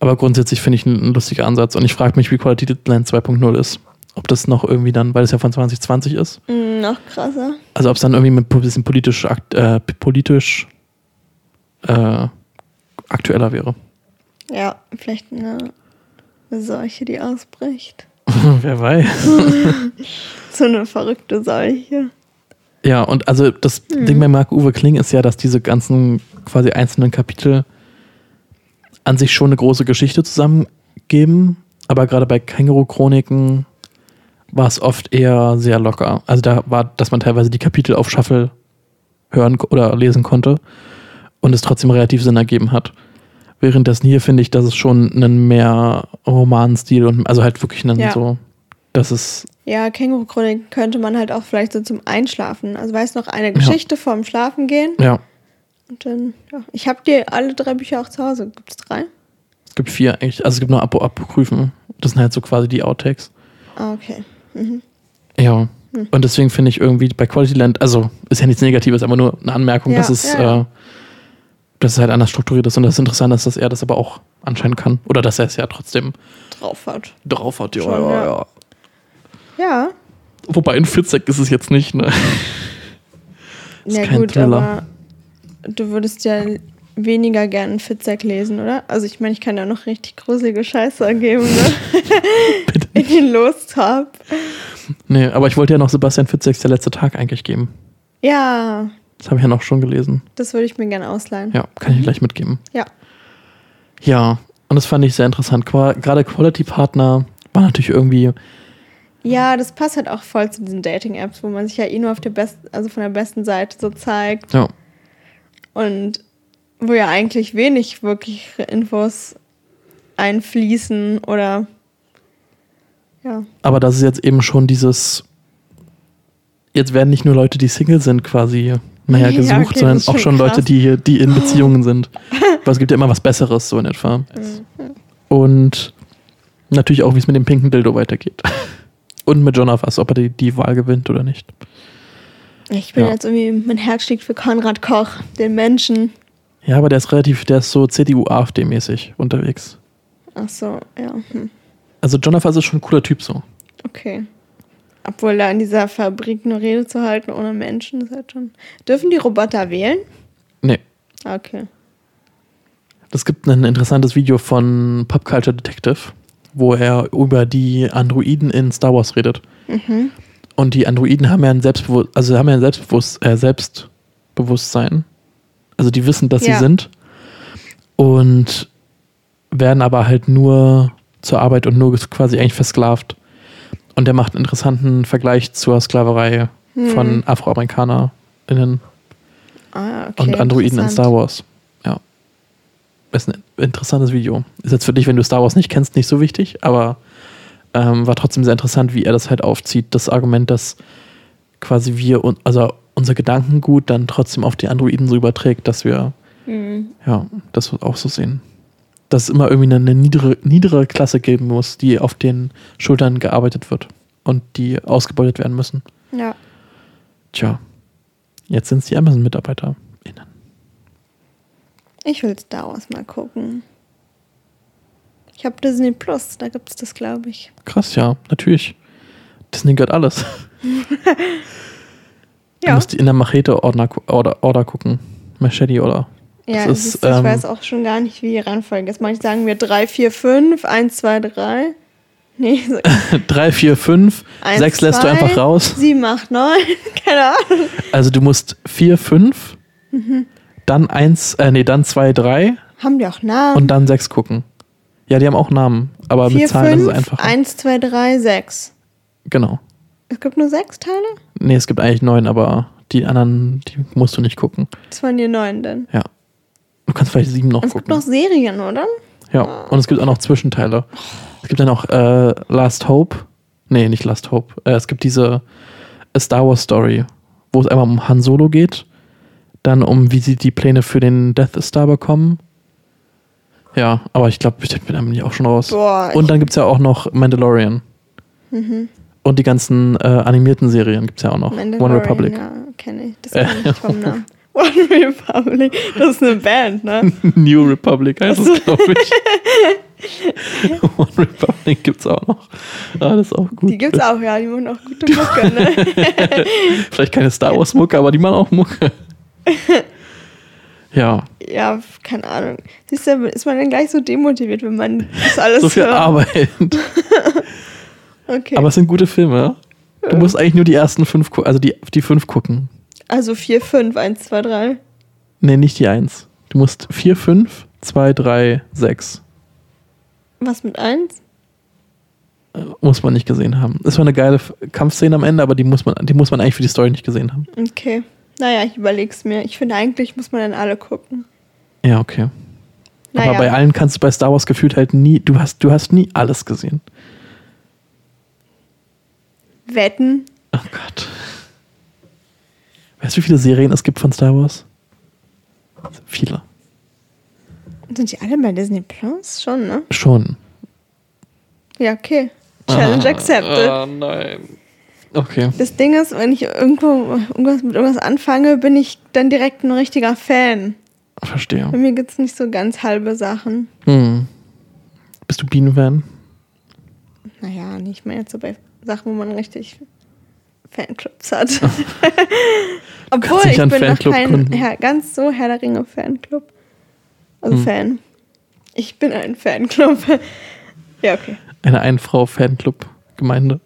Aber grundsätzlich finde ich ein, ein lustiger Ansatz. Und ich frage mich, wie Quality Land 2.0 ist. Ob das noch irgendwie dann, weil es ja von 2020 ist. Hm, noch krasser. Also ob es dann irgendwie mit ein bisschen politisch, akt, äh, politisch äh, aktueller wäre. Ja, vielleicht eine, eine Seuche, die ausbricht. <laughs> Wer weiß. <laughs> So eine verrückte Seuche. Ja, und also das Mhm. Ding bei Marc-Uwe Kling ist ja, dass diese ganzen quasi einzelnen Kapitel an sich schon eine große Geschichte zusammengeben. Aber gerade bei Känguru-Chroniken war es oft eher sehr locker. Also da war, dass man teilweise die Kapitel auf Shuffle hören oder lesen konnte und es trotzdem relativ Sinn ergeben hat. Währenddessen hier finde ich, dass es schon einen mehr Romanstil und also halt wirklich einen Ja. so, dass es Ja, Känguru-Chronik könnte man halt auch vielleicht so zum Einschlafen. Also weißt du noch, eine Geschichte vorm Schlafengehen. ja, Und dann, ja. Ich habe dir alle drei Bücher auch zu Hause. Gibt es drei? es gibt vier eigentlich, also es gibt nur Apo Apokryphen. Das sind halt so quasi die Outtakes. Ah, okay. Mhm. Ja. Hm. Und deswegen finde ich irgendwie bei Quality Land, also ist ja nichts Negatives, aber nur eine Anmerkung, Ja, dass es, ja. Äh, dass es halt anders strukturiert ist und das Interessante ist, dass er das aber auch anscheinend kann. Oder dass er es ja trotzdem Drauf hat. drauf hat. Ja, Schon, ja, ja. ja. Wobei in Fitzek ist es jetzt nicht, ne? Ist Ja kein gut, Thriller. aber du würdest ja weniger gern Fitzek lesen, oder? Also ich meine, ich kann ja noch richtig gruselige Scheiße ergeben, ne? <laughs> Bitte. In den Lostab. Nee, aber ich wollte ja noch Sebastian Fitzeks der letzte Tag eigentlich geben. Ja, Das habe ich ja noch schon gelesen. das würde ich mir gerne ausleihen. Ja, kann ich gleich mitgeben. Ja. Ja, und das fand ich sehr interessant. Gerade Quality Partner war natürlich irgendwie, Ja, das passt halt auch voll zu diesen Dating-Apps, wo man sich ja eh nur auf der besten, also von der besten Seite so zeigt ja, und wo ja eigentlich wenig wirklich Infos einfließen oder ja. aber das ist jetzt eben schon dieses, jetzt werden nicht nur Leute, die Single sind, quasi, naja, Ja, gesucht, okay, sondern ist auch schon schon Leute, krass. die, die in <laughs> Beziehungen sind. Weil es gibt ja immer was Besseres, so in etwa. Mhm. Und natürlich auch, wie es mit dem pinken Dildo weitergeht. <laughs> Und mit John Fass, ob er die, die Wahl gewinnt oder nicht. Ich bin Ja. jetzt irgendwie, mein Herz schlägt für Konrad Koch, den Menschen. Ja, aber der ist relativ, der ist so CDU-AfD-mäßig unterwegs. Ach so, ja. Hm. Also Fass ist schon ein cooler Typ so. Okay. Obwohl da in dieser Fabrik eine Rede zu halten ohne Menschen, ist halt schon. Dürfen die Roboter wählen? Nee. Okay. Es gibt ein interessantes Video von Pop Culture Detective, wo er über die Androiden in Star Wars redet. Mhm. Und die Androiden haben ja ein Selbstbewusst also haben ja ein Selbstbewusst äh, Selbstbewusstsein. Also die wissen, dass Ja. sie sind. Und werden aber halt nur zur Arbeit und nur quasi eigentlich versklavt. Und der macht einen interessanten Vergleich zur Sklaverei von AfroamerikanerInnen Ah, okay. und Androiden in. Star Wars. Ja. Ist ein interessantes Video. Ist jetzt für dich, wenn du Star Wars nicht kennst, nicht so wichtig, aber ähm, war trotzdem sehr interessant, wie er das halt aufzieht. Das Argument, dass quasi wir, un also unser Gedankengut dann trotzdem auf die Androiden so überträgt, dass wir, Mhm. ja, das auch so sehen. Dass es immer irgendwie eine niedere, niedere Klasse geben muss, die auf den Schultern gearbeitet wird und die ausgebeutet werden müssen. Ja. Tja, jetzt sind es die Amazon-MitarbeiterInnen. Ich will Star Wars mal gucken. Ich habe Disney Plus, da gibt es das, glaube ich. Krass, ja, natürlich. Disney gehört alles. <laughs> Du Ja. musst in der Machete-Order Order, Order gucken. Machete Order. Ja, Das ist, siehst du, ich ähm, weiß auch schon gar nicht, wie die Reihenfolge ist. Manchmal sagen wir 3, 4, 5, 1, 2, 3. Nee, so 3, 4, 5. Eins, 6 lässt du einfach raus. 7, 8, 9. Keine Ahnung. Also du musst 4, 5, Mhm. dann 1, äh, nee, dann 2, 3 Haben die auch Namen? und dann 6 gucken. Ja, die haben auch Namen, aber 4, mit Zahlen 5, ist es einfacher. 1, 2, 3, 6. Genau. Es gibt nur sechs Teile? Nee, es gibt eigentlich 9, aber die anderen, die musst du nicht gucken. Das waren die neun denn. Ja. Du kannst vielleicht 7 noch Und es gibt gucken. noch Serien, oder? Ja, und es gibt auch noch Zwischenteile. Es gibt dann auch äh, Last Hope. Nee, nicht Last Hope. Äh, es gibt diese A Star Wars Story, wo es einmal um Han Solo geht, dann um, wie sie die Pläne für den Death Star bekommen. Ja, aber ich glaube, ich bin da auch schon raus. Boah, und dann gibt es ja auch noch Mandalorian. Mhm. Und die ganzen äh, animierten Serien gibt es ja auch noch. One Republic. Ja, kenne ich. Das <laughs> kenne ich vom Namen. One Republic. Das ist eine Band, ne? <laughs> New Republic heißt es, glaube ich. <laughs> One Republic gibt es auch noch. Ah, das ist auch gut. Die gibt's auch, ja. Die machen auch gute Mucke, ne? Vielleicht keine Star Wars Mucke, aber die machen auch Mucke. Ja, ja, keine Ahnung. Siehst du, ist man dann gleich so demotiviert, wenn man das alles so viel hört? Arbeit. <laughs> Okay. Aber es sind gute Filme. Du musst eigentlich nur die ersten fünf, also die, die fünf gucken. also 4, 5, 1, 2, 3. Nee, nicht die eins. Du musst vier, fünf, zwei, drei, sechs. Was mit 1? Äh, Muss man nicht gesehen haben. Es war eine geile Kampfszene am Ende, aber die muss man, die muss man eigentlich für die Story nicht gesehen haben. Okay. Naja, ich überleg's mir. Ich finde, eigentlich muss man dann alle gucken. Ja, okay. Naja. Aber bei allen kannst du bei Star Wars gefühlt halt nie, du hast, du hast nie alles gesehen. Wetten? Oh Gott. Weißt du, wie viele Serien es gibt von Star Wars? Viele. Sind die alle bei Disney Plus? Schon, ne? Schon. Ja, okay. Challenge accepted. Oh nein. Okay. Das Ding ist, wenn ich irgendwo irgendwas mit irgendwas anfange, bin ich dann direkt ein richtiger Fan. Verstehe. Bei mir gibt es nicht so ganz halbe Sachen. Hm. Bist du Bienen-Fan? Naja, nicht mehr jetzt so bei Sachen, wo man richtig Fanclubs hat. <laughs> <laughs> Obwohl, ich bin noch Fanclub kein gründen. Herr, ganz so Herr der Ringe Fanclub. Also Hm. Fan. Ich bin ein Fanclub. <laughs> ja, okay. Eine Ein-Frau-Fanclub-Gemeinde.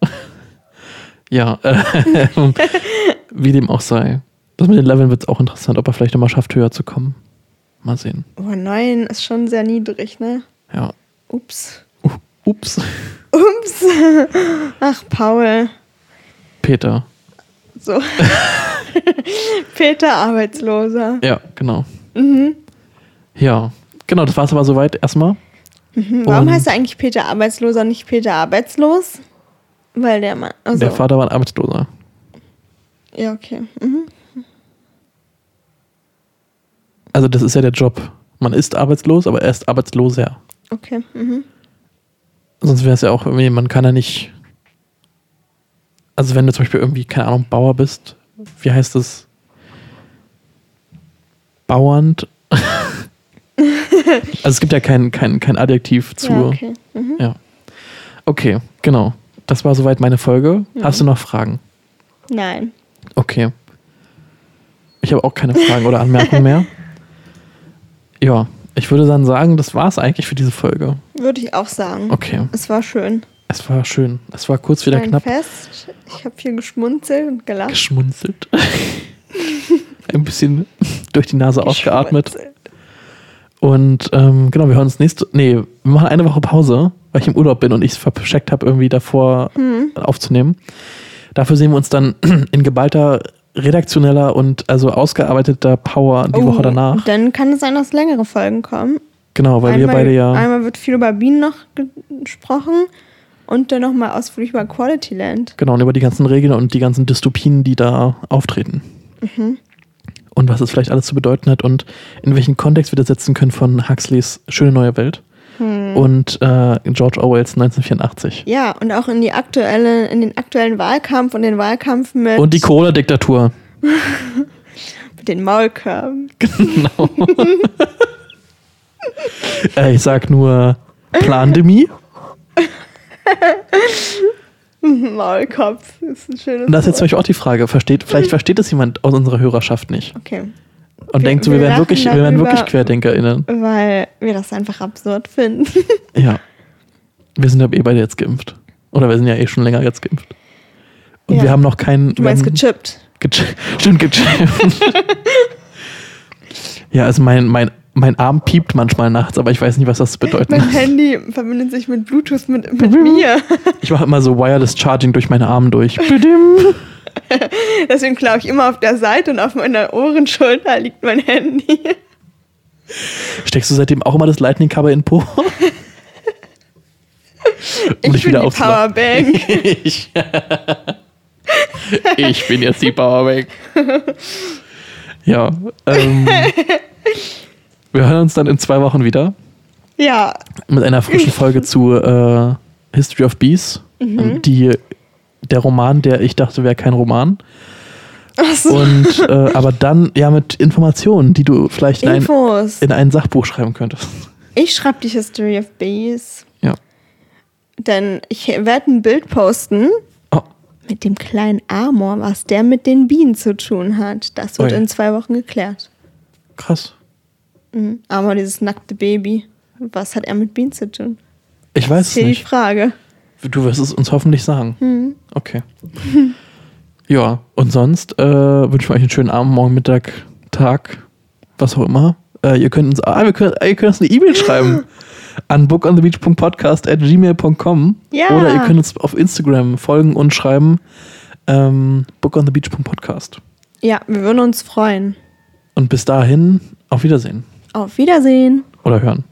Ja, äh, <laughs> <laughs> wie dem auch sei. Das mit den Leveln wird es auch interessant, ob er vielleicht nochmal schafft, höher zu kommen. Mal sehen. Oh, neun ist schon sehr niedrig, ne? Ja. Ups. Uh, ups. Ups. <laughs> Ach, Paul. Peter. So. Peter Arbeitsloser. Ja, genau. Mhm. Ja, genau, das war es aber soweit erstmal. Mhm. Warum Und- heißt er eigentlich Peter Arbeitsloser, nicht Peter Arbeitslos? Weil der Mann. Also, Der Vater war ein Arbeitsloser. Ja, okay. Mhm. Also, das ist ja der Job. Man ist arbeitslos, aber er ist arbeitsloser. Okay. Mhm. Sonst wäre es ja auch irgendwie, man kann ja nicht. Also, wenn du zum Beispiel irgendwie, keine Ahnung, Bauer bist, wie heißt das? Bauernd. <laughs> also, es gibt ja kein, kein, kein Adjektiv zu. Ja, okay. Mhm. Ja. Okay, genau. Das war soweit meine Folge. Hast du noch Fragen? Nein. Okay. Ich habe auch keine Fragen oder Anmerkungen mehr. <laughs> Ja, ich würde dann sagen, das war es eigentlich für diese Folge. Würde ich auch sagen. Okay, Es war schön. es war schön. Es war kurz wieder knapp Fest. Ich habe viel geschmunzelt und gelacht. geschmunzelt. <laughs> Ein bisschen durch die Nase ausgeatmet. Und ähm, genau, wir hören uns nächste. Nee, wir machen eine Woche Pause, weil ich im Urlaub bin und ich es verscheckt habe, irgendwie davor Mhm. aufzunehmen. Dafür sehen wir uns dann <clears throat> in geballter redaktioneller und also ausgearbeiteter Power die Oh, Woche danach. Dann kann es sein, dass längere Folgen kommen. Genau, weil wir beide ja. Einmal wird viel über Bienen noch ge- gesprochen und dann nochmal ausführlich über Quality Land. Genau, und über die ganzen Regeln und die ganzen Dystopien, die da auftreten. Mhm. Und was es vielleicht alles zu bedeuten hat und in welchen Kontext wir das setzen können von Huxleys Schöne neue Welt Hm. und äh, George Orwells 1984. Ja, und auch in die aktuelle, in den aktuellen Wahlkampf und den Wahlkampf mit, Und die Corona-Diktatur. <laughs> mit den Maulkörben. Genau. <laughs> äh, ich sag nur Plandemie. <laughs> Maulkopf ist ein schönes Und das ist jetzt zum. Beispiel auch die Frage, versteht, vielleicht versteht es jemand aus unserer Hörerschaft nicht Okay. Und denkt so, wir wir wären wirklich, wir wären wirklich. QuerdenkerInnen. Weil wir das einfach absurd finden. <laughs> Ja. Wir sind ja eh beide jetzt geimpft. Oder wir sind ja eh schon länger jetzt geimpft. Und Ja. wir haben noch keinen. Du meinst gechippt. Gechi- Stimmt, gechippt. <laughs> ja, also mein, mein, mein Arm piept manchmal nachts, aber ich weiß nicht, was das bedeutet. Mein Handy verbindet sich mit Bluetooth mit, mit mir. Ich mache immer so Wireless Charging durch meine Arme durch. <laughs> <laughs> Deswegen glaube ich immer auf der Seite und auf meiner Ohrenschulter liegt mein Handy. Steckst du seitdem auch immer das Lightning-Kabel in Po? <laughs> Um ich bin wieder die. Powerbank. <laughs> ich, ich bin jetzt die Powerbank. Ja. Ähm, wir hören uns dann in zwei Wochen wieder ja, mit einer frischen Folge zu äh, History of Bees. Mhm. Die, der Roman, der ich dachte, wäre kein Roman. Achso. Und äh, <laughs> aber dann ja mit Informationen, die du vielleicht in ein, in ein Sachbuch schreiben könntest. Ich schreibe die History of Bees. Ja. Denn ich werde ein Bild posten Oh, mit dem kleinen Amor, was der mit den Bienen zu tun hat. Das wird Ui. in zwei Wochen geklärt. krass. Mhm. Amor, dieses nackte Baby. Was hat er mit Bienen zu tun? Ich weiß Das ist es hier die nicht. Frage. Du wirst es uns hoffentlich sagen. Mhm. Okay. <laughs> ja, und sonst äh, wünschen wir euch einen schönen Abend, morgen, Mittag, Tag, was auch immer. Äh, ihr könnt uns, ah, wir können, ihr könnt uns eine E-Mail <laughs> schreiben an bookonthebeach.podcast.gmail.com Ja. oder ihr könnt uns auf Instagram folgen und schreiben ähm, bookonthebeach.podcast. Ja, wir würden uns freuen. Und bis dahin, auf Wiedersehen. Auf Wiedersehen. Oder hören. Hören.